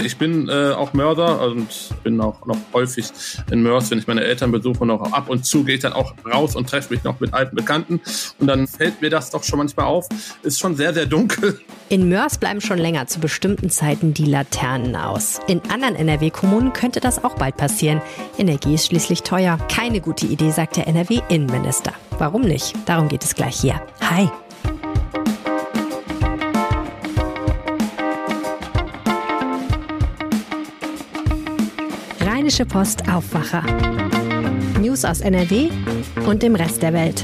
Ich bin äh, auch Mörder und bin auch noch häufig in Mörs, wenn ich meine Eltern besuche, noch ab und zu gehe ich dann auch raus und treffe mich noch mit alten Bekannten. Und dann fällt mir das doch schon manchmal auf. Ist schon sehr, sehr dunkel. In Mörs bleiben schon länger zu bestimmten Zeiten die Laternen aus. In anderen NRW-Kommunen könnte das auch bald passieren. Energie ist schließlich teuer. Keine gute Idee, sagt der NRW-Innenminister. Warum nicht? Darum geht es gleich hier. Hi. Rheinische Post Aufwacher. News aus NRW und dem Rest der Welt.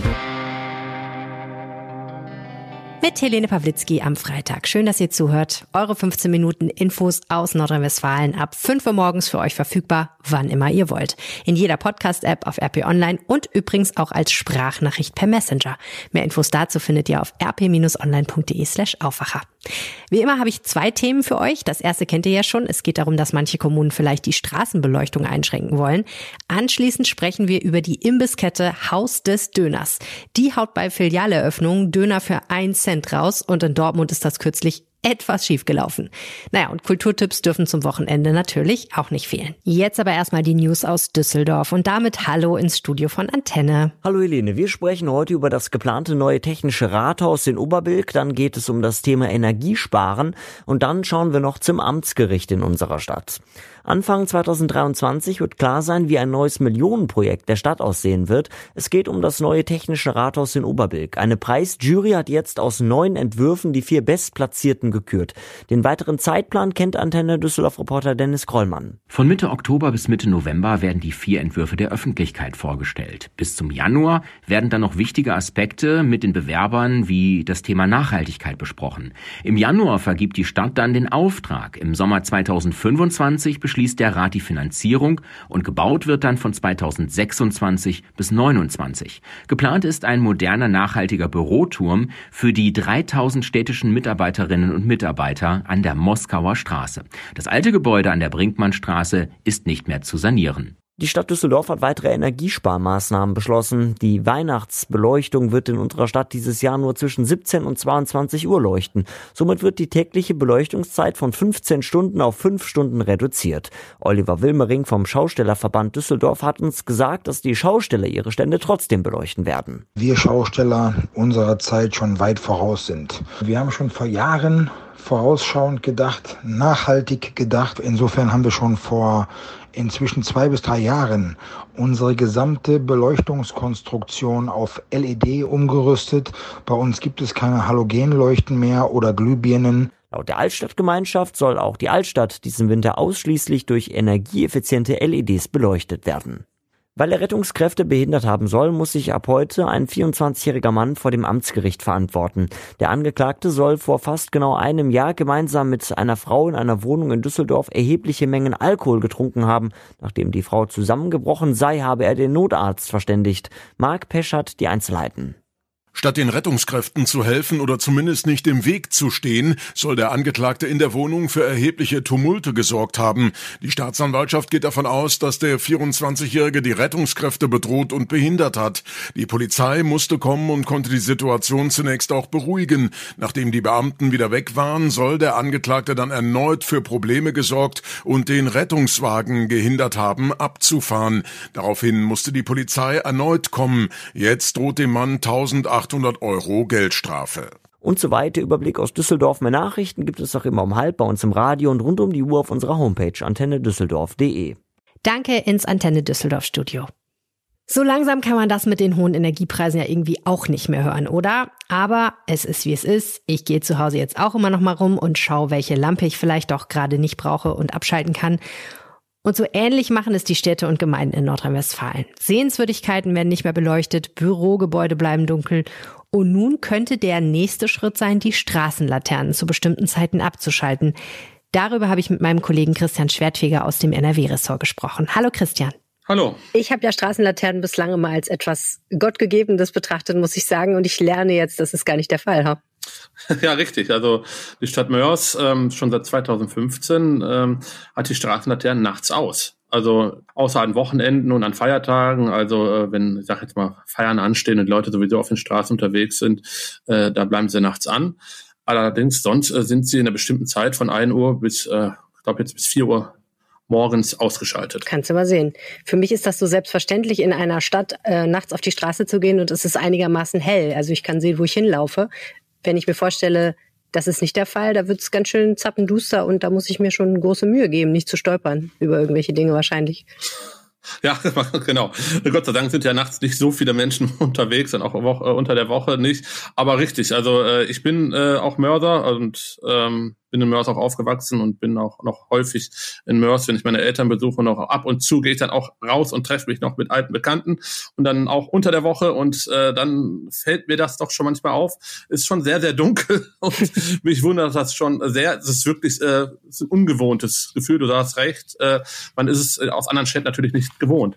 Mit Helene Pawlitzki am Freitag. Schön, dass ihr zuhört. Eure 15 Minuten Infos aus Nordrhein-Westfalen ab 5 Uhr morgens für euch verfügbar, wann immer ihr wollt. In jeder Podcast-App auf RP Online und übrigens auch als Sprachnachricht per Messenger. Mehr Infos dazu findet ihr auf rp-online.de slash Aufwacher. Wie immer habe ich zwei Themen für euch. Das erste kennt ihr ja schon. Es geht darum, dass manche Kommunen vielleicht die Straßenbeleuchtung einschränken wollen. Anschließend sprechen wir über die Imbisskette Haus des Döners. Die haut bei Filialeröffnungen Döner für 1 Cent raus und in Dortmund ist das kürzlich etwas schiefgelaufen. Naja, und Kulturtipps dürfen zum Wochenende natürlich auch nicht fehlen. Jetzt aber erstmal die News aus Düsseldorf und damit Hallo ins Studio von Antenne. Hallo Helene, wir sprechen heute über das geplante neue technische Rathaus in Oberbilk, dann geht es um das Thema Energiesparen und dann schauen wir noch zum Amtsgericht in unserer Stadt. Anfang 2023 wird klar sein, wie ein neues Millionenprojekt der Stadt aussehen wird. Es geht um das neue technische Rathaus in Oberbilk. Eine Preisjury hat jetzt aus neun Entwürfen die vier bestplatzierten gekürt. Den weiteren Zeitplan kennt Antenne Düsseldorf-Reporter Dennis Krollmann. Von Mitte Oktober bis Mitte November werden die vier Entwürfe der Öffentlichkeit vorgestellt. Bis zum Januar werden dann noch wichtige Aspekte mit den Bewerbern wie das Thema Nachhaltigkeit besprochen. Im Januar vergibt die Stadt dann den Auftrag. Im Sommer 2025 beschließt der Rat die Finanzierung und gebaut wird dann von 2026 bis 29. Geplant ist ein moderner nachhaltiger Büroturm für die 3000 städtischen Mitarbeiterinnen und Mitarbeiter an der Moskauer Straße. Das alte Gebäude an der Brinkmannstraße ist nicht mehr zu sanieren. Die Stadt Düsseldorf hat weitere Energiesparmaßnahmen beschlossen. Die Weihnachtsbeleuchtung wird in unserer Stadt dieses Jahr nur zwischen 17 und 22 Uhr leuchten. Somit wird die tägliche Beleuchtungszeit von 15 Stunden auf 5 Stunden reduziert. Oliver Wilmering vom Schaustellerverband Düsseldorf hat uns gesagt, dass die Schausteller ihre Stände trotzdem beleuchten werden. Wir Schausteller unserer Zeit schon weit voraus sind. Wir haben schon vor Jahren vorausschauend gedacht, nachhaltig gedacht. Insofern haben wir schon vor inzwischen zwei bis drei Jahren unsere gesamte Beleuchtungskonstruktion auf LED umgerüstet. Bei uns gibt es keine Halogenleuchten mehr oder Glühbirnen. Laut der Altstadtgemeinschaft soll auch die Altstadt diesen Winter ausschließlich durch energieeffiziente LEDs beleuchtet werden. Weil er Rettungskräfte behindert haben soll, muss sich ab heute ein 24-jähriger Mann vor dem Amtsgericht verantworten. Der Angeklagte soll vor fast genau einem Jahr gemeinsam mit einer Frau in einer Wohnung in Düsseldorf erhebliche Mengen Alkohol getrunken haben. Nachdem die Frau zusammengebrochen sei, habe er den Notarzt verständigt. Marc Peschert die Einzelheiten. Statt den Rettungskräften zu helfen oder zumindest nicht im Weg zu stehen, soll der Angeklagte in der Wohnung für erhebliche Tumulte gesorgt haben. Die Staatsanwaltschaft geht davon aus, dass der 24-Jährige die Rettungskräfte bedroht und behindert hat. Die Polizei musste kommen und konnte die Situation zunächst auch beruhigen. Nachdem die Beamten wieder weg waren, soll der Angeklagte dann erneut für Probleme gesorgt und den Rettungswagen gehindert haben, abzufahren. Daraufhin musste die Polizei erneut kommen. Jetzt droht dem Mann 1800 800 Euro Geldstrafe. Und so weiter. Überblick aus Düsseldorf. Mehr Nachrichten gibt es auch immer um halb bei uns im Radio und rund um die Uhr auf unserer Homepage antennedüsseldorf.de. Danke ins Antenne Düsseldorf Studio. So langsam kann man das mit den hohen Energiepreisen ja irgendwie auch nicht mehr hören, oder? Aber es ist wie es ist. Ich gehe zu Hause jetzt auch immer noch mal rum und schaue, welche Lampe ich vielleicht auch gerade nicht brauche und abschalten kann. Und so ähnlich machen es die Städte und Gemeinden in Nordrhein-Westfalen. Sehenswürdigkeiten werden nicht mehr beleuchtet, Bürogebäude bleiben dunkel und nun könnte der nächste Schritt sein, die Straßenlaternen zu bestimmten Zeiten abzuschalten. Darüber habe ich mit meinem Kollegen Christian Schwertfeger aus dem NRW-Ressort gesprochen. Hallo Christian. Hallo. Ich habe ja Straßenlaternen bislang immer als etwas Gottgegebenes betrachtet, muss ich sagen. Und ich lerne jetzt, das ist gar nicht der Fall. Ha? Ja, richtig. Also die Stadt Mörs ähm, schon seit 2015 ähm, hat die Straßenlaternen nachts aus. Also außer an Wochenenden und an Feiertagen, also äh, wenn, ich sag jetzt mal, Feiern anstehen und Leute sowieso auf den Straßen unterwegs sind, äh, da bleiben sie nachts an. Allerdings sonst äh, sind sie in einer bestimmten Zeit von 1 Uhr bis äh, glaube jetzt bis vier Uhr morgens ausgeschaltet. Kannst du mal sehen. Für mich ist das so selbstverständlich, in einer Stadt äh, nachts auf die Straße zu gehen und es ist einigermaßen hell. Also ich kann sehen, wo ich hinlaufe. Wenn ich mir vorstelle, das ist nicht der Fall, da wird es ganz schön zappenduster und da muss ich mir schon große Mühe geben, nicht zu stolpern über irgendwelche Dinge wahrscheinlich. Ja, genau. Gott sei Dank sind ja nachts nicht so viele Menschen unterwegs und auch Woche, unter der Woche nicht. Aber richtig, also äh, ich bin äh, auch Mörder und ähm, bin in Mörs auch aufgewachsen und bin auch noch häufig in Mörs, wenn ich meine Eltern besuche, noch ab und zu gehe ich dann auch raus und treffe mich noch mit alten Bekannten und dann auch unter der Woche und äh, dann fällt mir das doch schon manchmal auf. Ist schon sehr, sehr dunkel und mich wundert das schon sehr. Es ist wirklich äh, ist ein ungewohntes Gefühl, du hast recht. Äh, man ist es aus anderen Städten natürlich nicht gewohnt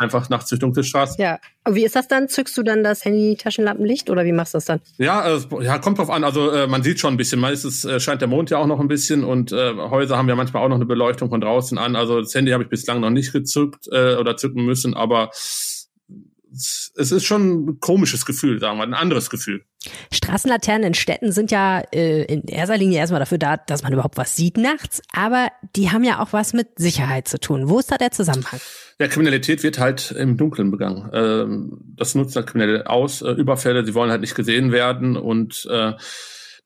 einfach nachts durch dunkle Straßen. Ja. Und wie ist das dann? Zückst du dann das Handy-Taschenlampenlicht oder wie machst du das dann? Ja, äh, ja, kommt drauf an. Also äh, man sieht schon ein bisschen. Meistens äh, scheint der Mond ja auch noch ein bisschen und äh, Häuser haben ja manchmal auch noch eine Beleuchtung von draußen an. Also das Handy habe ich bislang noch nicht gezückt äh, oder zücken müssen, aber es ist schon ein komisches Gefühl, sagen wir, ein anderes Gefühl. Straßenlaternen in Städten sind ja äh, in erster Linie erstmal dafür da, dass man überhaupt was sieht nachts, aber die haben ja auch was mit Sicherheit zu tun. Wo ist da der Zusammenhang? Ja, Kriminalität wird halt im Dunkeln begangen. Ähm, das nutzt halt Kriminelle aus, äh, Überfälle, sie wollen halt nicht gesehen werden und äh,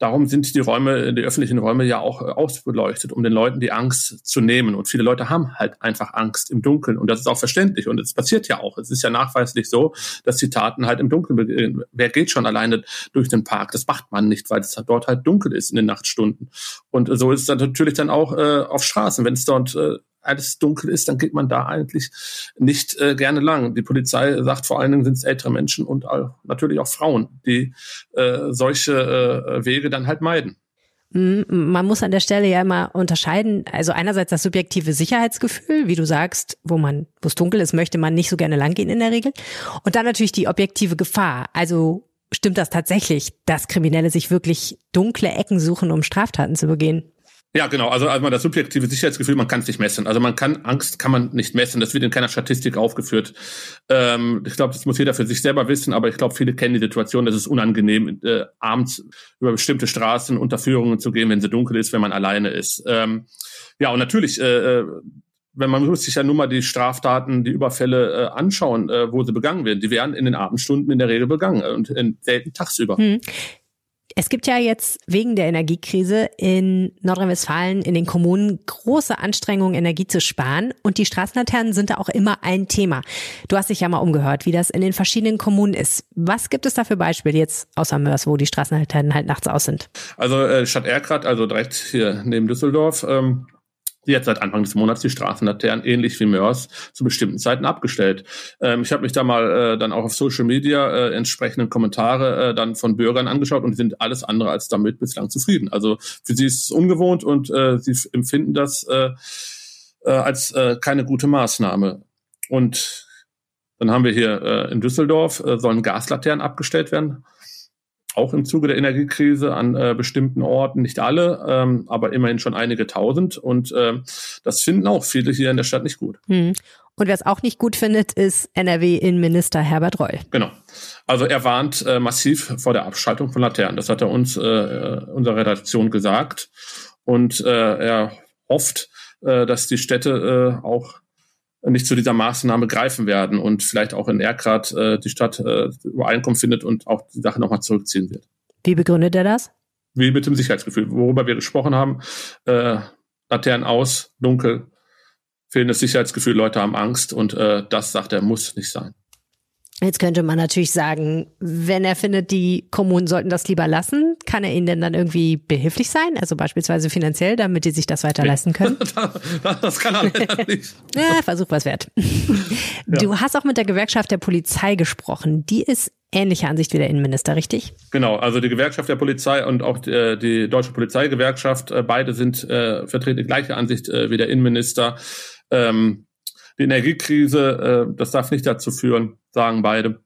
Darum sind die Räume, die öffentlichen Räume ja auch äh, ausbeleuchtet, um den Leuten die Angst zu nehmen. Und viele Leute haben halt einfach Angst im Dunkeln. Und das ist auch verständlich. Und es passiert ja auch. Es ist ja nachweislich so, dass die Taten halt im Dunkeln beginnen. Wer geht schon alleine durch den Park? Das macht man nicht, weil es dort halt dunkel ist in den Nachtstunden. Und so ist es dann natürlich dann auch äh, auf Straßen. Wenn es dort äh, alles dunkel ist, dann geht man da eigentlich nicht äh, gerne lang. Die Polizei sagt vor allen Dingen sind es ältere Menschen und auch, natürlich auch Frauen, die äh, solche äh, Wege dann halt meiden. Mhm, man muss an der Stelle ja immer unterscheiden. Also einerseits das subjektive Sicherheitsgefühl, wie du sagst, wo man, wo es dunkel ist, möchte man nicht so gerne langgehen in der Regel. Und dann natürlich die objektive Gefahr. Also stimmt das tatsächlich, dass Kriminelle sich wirklich dunkle Ecken suchen, um Straftaten zu begehen? Ja, genau. Also, also das subjektive Sicherheitsgefühl, man kann es nicht messen. Also man kann Angst kann man nicht messen. Das wird in keiner Statistik aufgeführt. Ähm, ich glaube, das muss jeder für sich selber wissen. Aber ich glaube, viele kennen die Situation, dass es unangenehm äh, abends über bestimmte Straßen unter Führungen zu gehen, wenn sie dunkel ist, wenn man alleine ist. Ähm, ja, und natürlich. Äh, äh wenn man muss sich ja nur mal die Straftaten, die Überfälle äh, anschauen, äh, wo sie begangen werden. Die werden in den Abendstunden in der Regel begangen und in, selten tagsüber. Hm. Es gibt ja jetzt wegen der Energiekrise in Nordrhein-Westfalen in den Kommunen große Anstrengungen, Energie zu sparen. Und die Straßenlaternen sind da auch immer ein Thema. Du hast dich ja mal umgehört, wie das in den verschiedenen Kommunen ist. Was gibt es da für Beispiele jetzt außer Mörs, wo die Straßenlaternen halt nachts aus sind? Also äh, Stadt Erkrath, also direkt hier neben Düsseldorf, ähm, hat seit Anfang des Monats die Straßenlaternen ähnlich wie Mörs zu bestimmten Zeiten abgestellt. Ähm, ich habe mich da mal äh, dann auch auf Social Media äh, entsprechende Kommentare äh, dann von Bürgern angeschaut und die sind alles andere als damit bislang zufrieden. Also für sie ist es ungewohnt und äh, sie empfinden das äh, äh, als äh, keine gute Maßnahme. Und dann haben wir hier äh, in Düsseldorf äh, sollen Gaslaternen abgestellt werden auch im Zuge der Energiekrise an äh, bestimmten Orten, nicht alle, ähm, aber immerhin schon einige tausend. Und äh, das finden auch viele hier in der Stadt nicht gut. Hm. Und wer es auch nicht gut findet, ist NRW-Innenminister Herbert Reul. Genau. Also er warnt äh, massiv vor der Abschaltung von Laternen. Das hat er uns, äh, unserer Redaktion gesagt. Und äh, er hofft, äh, dass die Städte äh, auch nicht zu dieser Maßnahme greifen werden und vielleicht auch in Erkrath äh, die Stadt äh, Übereinkunft findet und auch die Sache nochmal zurückziehen wird. Wie begründet er das? Wie mit dem Sicherheitsgefühl, worüber wir gesprochen haben. Äh, Laternen aus, dunkel, fehlendes Sicherheitsgefühl, Leute haben Angst und äh, das, sagt er, muss nicht sein. Jetzt könnte man natürlich sagen, wenn er findet, die Kommunen sollten das lieber lassen, kann er ihnen denn dann irgendwie behilflich sein? Also beispielsweise finanziell, damit die sich das weiter leisten können? das kann er leider nicht. ja, Versuch was wert. Du ja. hast auch mit der Gewerkschaft der Polizei gesprochen. Die ist ähnlicher Ansicht wie der Innenminister, richtig? Genau, also die Gewerkschaft der Polizei und auch die, äh, die Deutsche Polizeigewerkschaft, äh, beide sind äh, vertreten die gleiche Ansicht äh, wie der Innenminister. Ähm, die Energiekrise, äh, das darf nicht dazu führen, sagen beide,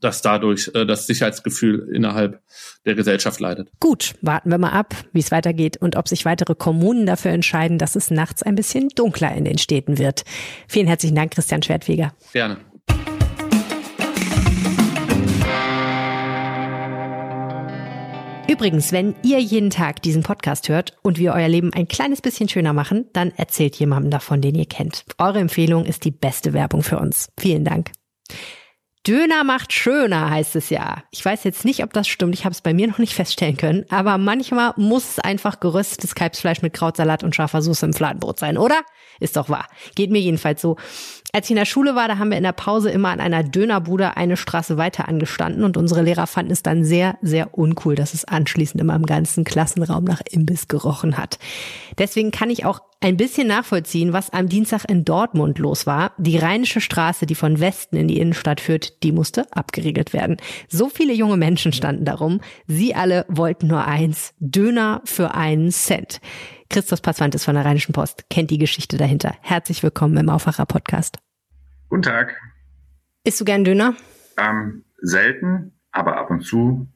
dass dadurch äh, das Sicherheitsgefühl innerhalb der Gesellschaft leidet. Gut, warten wir mal ab, wie es weitergeht und ob sich weitere Kommunen dafür entscheiden, dass es nachts ein bisschen dunkler in den Städten wird. Vielen herzlichen Dank, Christian Schwertfeger. Gerne. Übrigens, wenn ihr jeden Tag diesen Podcast hört und wir euer Leben ein kleines bisschen schöner machen, dann erzählt jemandem davon, den ihr kennt. Eure Empfehlung ist die beste Werbung für uns. Vielen Dank. Döner macht schöner, heißt es ja. Ich weiß jetzt nicht, ob das stimmt. Ich habe es bei mir noch nicht feststellen können. Aber manchmal muss es einfach geröstetes Kalbsfleisch mit Krautsalat und scharfer Soße im Fladenbrot sein, oder? Ist doch wahr. Geht mir jedenfalls so. Als ich in der Schule war, da haben wir in der Pause immer an einer Dönerbude eine Straße weiter angestanden und unsere Lehrer fanden es dann sehr, sehr uncool, dass es anschließend immer im ganzen Klassenraum nach Imbiss gerochen hat. Deswegen kann ich auch ein bisschen nachvollziehen, was am Dienstag in Dortmund los war. Die Rheinische Straße, die von Westen in die Innenstadt führt, die musste abgeriegelt werden. So viele junge Menschen standen darum. Sie alle wollten nur eins. Döner für einen Cent. Christoph Passwantes von der Rheinischen Post kennt die Geschichte dahinter. Herzlich willkommen im Aufwacher Podcast. Guten Tag. Isst du gern Döner? Ähm, selten, aber ab und zu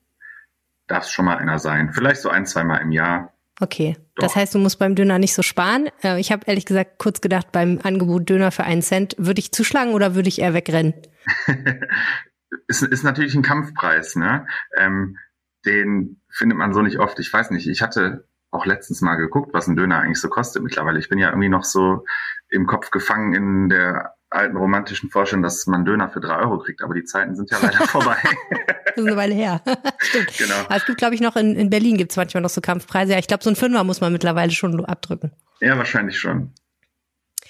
darf es schon mal einer sein. Vielleicht so ein, zwei Mal im Jahr. Okay. Doch. Das heißt, du musst beim Döner nicht so sparen. Äh, ich habe ehrlich gesagt kurz gedacht, beim Angebot Döner für einen Cent, würde ich zuschlagen oder würde ich eher wegrennen? ist, ist natürlich ein Kampfpreis, ne? Ähm, den findet man so nicht oft. Ich weiß nicht, ich hatte auch letztens mal geguckt, was ein Döner eigentlich so kostet mittlerweile. Ich bin ja irgendwie noch so im Kopf gefangen in der alten romantischen Vorstellung, dass man Döner für drei Euro kriegt, aber die Zeiten sind ja leider vorbei. das ist eine Weile her. Stimmt. Genau. Aber es gibt, glaube ich, noch in, in Berlin gibt es manchmal noch so Kampfpreise. Ja, ich glaube, so ein Fünfer muss man mittlerweile schon abdrücken. Ja, wahrscheinlich schon.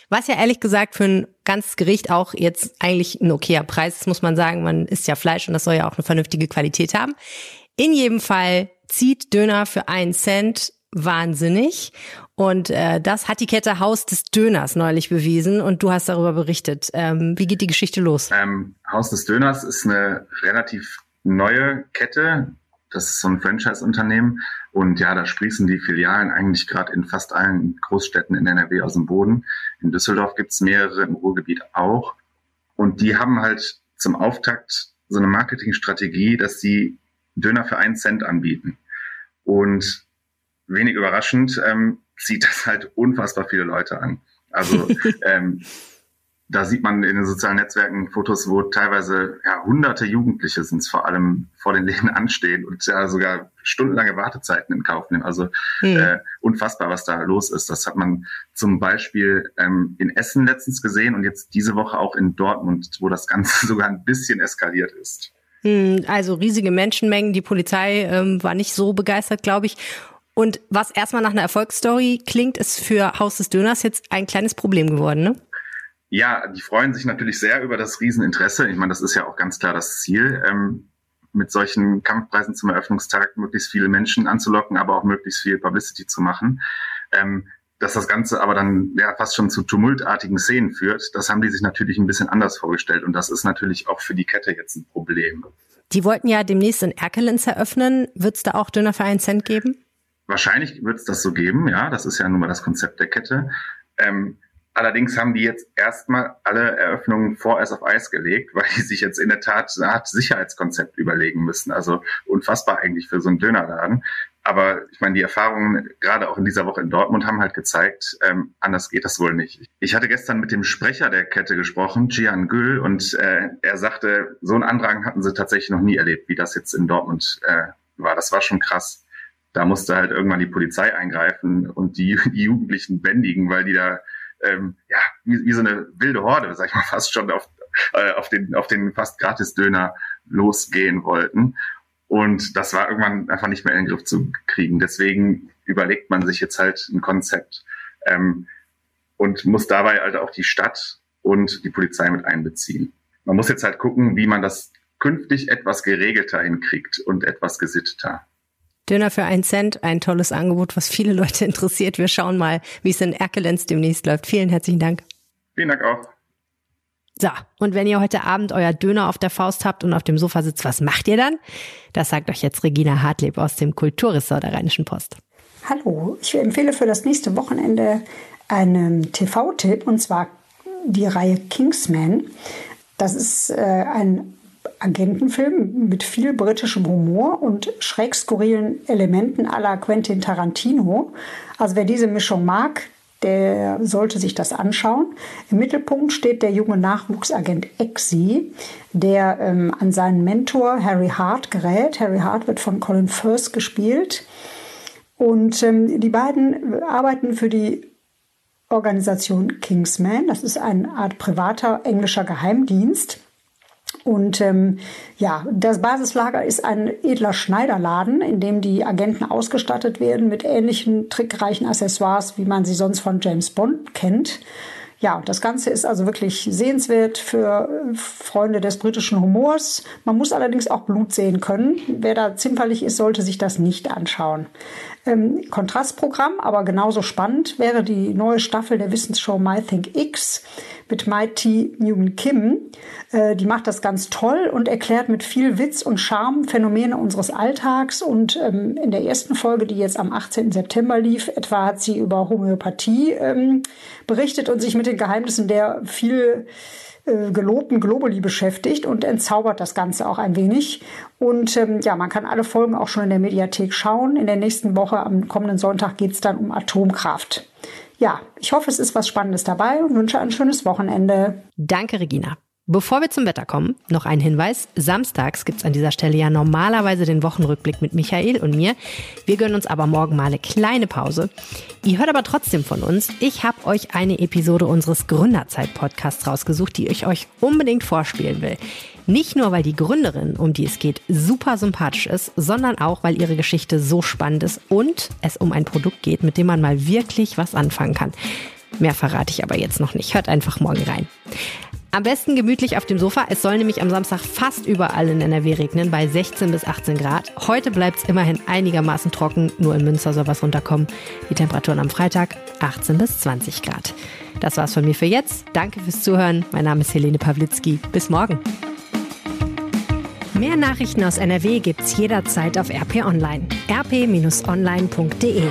Was ja ehrlich gesagt für ein ganzes Gericht auch jetzt eigentlich ein okayer Preis ist, muss man sagen. Man isst ja Fleisch und das soll ja auch eine vernünftige Qualität haben. In jedem Fall zieht Döner für einen Cent wahnsinnig. Und äh, das hat die Kette Haus des Döners neulich bewiesen und du hast darüber berichtet. Ähm, wie geht die Geschichte los? Ähm, Haus des Döners ist eine relativ neue Kette. Das ist so ein Franchise-Unternehmen. Und ja, da sprießen die Filialen eigentlich gerade in fast allen Großstädten in NRW aus dem Boden. In Düsseldorf gibt's mehrere, im Ruhrgebiet auch. Und die haben halt zum Auftakt so eine Marketingstrategie, dass sie Döner für einen Cent anbieten. Und wenig überraschend, ähm, zieht das halt unfassbar viele Leute an. Also ähm, da sieht man in den sozialen Netzwerken Fotos, wo teilweise ja, hunderte Jugendliche sind vor allem vor den Läden anstehen und ja sogar stundenlange Wartezeiten in Kauf nehmen. Also mhm. äh, unfassbar, was da los ist. Das hat man zum Beispiel ähm, in Essen letztens gesehen und jetzt diese Woche auch in Dortmund, wo das Ganze sogar ein bisschen eskaliert ist. Hm, also riesige Menschenmengen. Die Polizei ähm, war nicht so begeistert, glaube ich. Und was erstmal nach einer Erfolgsstory klingt, ist für Haus des Döners jetzt ein kleines Problem geworden, ne? Ja, die freuen sich natürlich sehr über das Rieseninteresse. Ich meine, das ist ja auch ganz klar das Ziel, ähm, mit solchen Kampfpreisen zum Eröffnungstag möglichst viele Menschen anzulocken, aber auch möglichst viel Publicity zu machen. Ähm, dass das Ganze aber dann ja fast schon zu tumultartigen Szenen führt, das haben die sich natürlich ein bisschen anders vorgestellt. Und das ist natürlich auch für die Kette jetzt ein Problem. Die wollten ja demnächst in Erkelenz eröffnen. Wird es da auch Döner für einen Cent geben? Wahrscheinlich wird es das so geben, ja. Das ist ja nun mal das Konzept der Kette. Ähm, allerdings haben die jetzt erstmal alle Eröffnungen vorerst auf Eis gelegt, weil die sich jetzt in der Tat eine Art Sicherheitskonzept überlegen müssen. Also unfassbar eigentlich für so einen Dönerladen. Aber ich meine, die Erfahrungen gerade auch in dieser Woche in Dortmund haben halt gezeigt, ähm, anders geht das wohl nicht. Ich hatte gestern mit dem Sprecher der Kette gesprochen, Gian Gül, und äh, er sagte, so einen Andrang hatten sie tatsächlich noch nie erlebt, wie das jetzt in Dortmund äh, war. Das war schon krass da musste halt irgendwann die Polizei eingreifen und die, die Jugendlichen bändigen, weil die da ähm, ja wie, wie so eine wilde Horde, sag ich mal, fast schon auf, äh, auf den auf den fast gratis Döner losgehen wollten. Und das war irgendwann einfach nicht mehr in den Griff zu kriegen. Deswegen überlegt man sich jetzt halt ein Konzept ähm, und muss dabei halt auch die Stadt und die Polizei mit einbeziehen. Man muss jetzt halt gucken, wie man das künftig etwas geregelter hinkriegt und etwas gesitteter. Döner für einen Cent, ein tolles Angebot, was viele Leute interessiert. Wir schauen mal, wie es in Erkelenz demnächst läuft. Vielen herzlichen Dank. Vielen Dank auch. So, und wenn ihr heute Abend euer Döner auf der Faust habt und auf dem Sofa sitzt, was macht ihr dann? Das sagt euch jetzt Regina Hartleb aus dem Kulturressort der Rheinischen Post. Hallo, ich empfehle für das nächste Wochenende einen TV-Tipp und zwar die Reihe Kingsman. Das ist äh, ein Agentenfilm mit viel britischem Humor und schräg skurrilen Elementen aller Quentin Tarantino. Also wer diese Mischung mag, der sollte sich das anschauen. Im Mittelpunkt steht der junge Nachwuchsagent Exi, der ähm, an seinen Mentor Harry Hart gerät. Harry Hart wird von Colin Firth gespielt. Und ähm, die beiden arbeiten für die Organisation Kingsman. Das ist eine Art privater englischer Geheimdienst. Und ähm, ja, das Basislager ist ein edler Schneiderladen, in dem die Agenten ausgestattet werden mit ähnlichen trickreichen Accessoires, wie man sie sonst von James Bond kennt. Ja, das Ganze ist also wirklich sehenswert für Freunde des britischen Humors. Man muss allerdings auch Blut sehen können. Wer da zimperlich ist, sollte sich das nicht anschauen. Ähm, Kontrastprogramm, aber genauso spannend wäre die neue Staffel der Wissensshow My Think X mit Mighty Newman Kim. Äh, die macht das ganz toll und erklärt mit viel Witz und Charme Phänomene unseres Alltags. Und ähm, in der ersten Folge, die jetzt am 18. September lief, etwa hat sie über Homöopathie ähm, berichtet und sich mit den Geheimnissen der viel äh, gelobten Globally beschäftigt und entzaubert das Ganze auch ein wenig. Und ähm, ja, man kann alle Folgen auch schon in der Mediathek schauen. In der nächsten Woche, am kommenden Sonntag, geht es dann um Atomkraft. Ja, ich hoffe, es ist was Spannendes dabei und wünsche ein schönes Wochenende. Danke, Regina. Bevor wir zum Wetter kommen, noch ein Hinweis. Samstags gibt's an dieser Stelle ja normalerweise den Wochenrückblick mit Michael und mir. Wir gönnen uns aber morgen mal eine kleine Pause. Ihr hört aber trotzdem von uns. Ich habe euch eine Episode unseres Gründerzeit-Podcasts rausgesucht, die ich euch unbedingt vorspielen will. Nicht nur, weil die Gründerin, um die es geht, super sympathisch ist, sondern auch, weil ihre Geschichte so spannend ist und es um ein Produkt geht, mit dem man mal wirklich was anfangen kann. Mehr verrate ich aber jetzt noch nicht. Hört einfach morgen rein. Am besten gemütlich auf dem Sofa. Es soll nämlich am Samstag fast überall in NRW regnen, bei 16 bis 18 Grad. Heute bleibt es immerhin einigermaßen trocken, nur in Münster soll was runterkommen. Die Temperaturen am Freitag 18 bis 20 Grad. Das war's von mir für jetzt. Danke fürs Zuhören. Mein Name ist Helene Pawlitzki. Bis morgen. Mehr Nachrichten aus NRW gibt's jederzeit auf RP Online. rp-online.de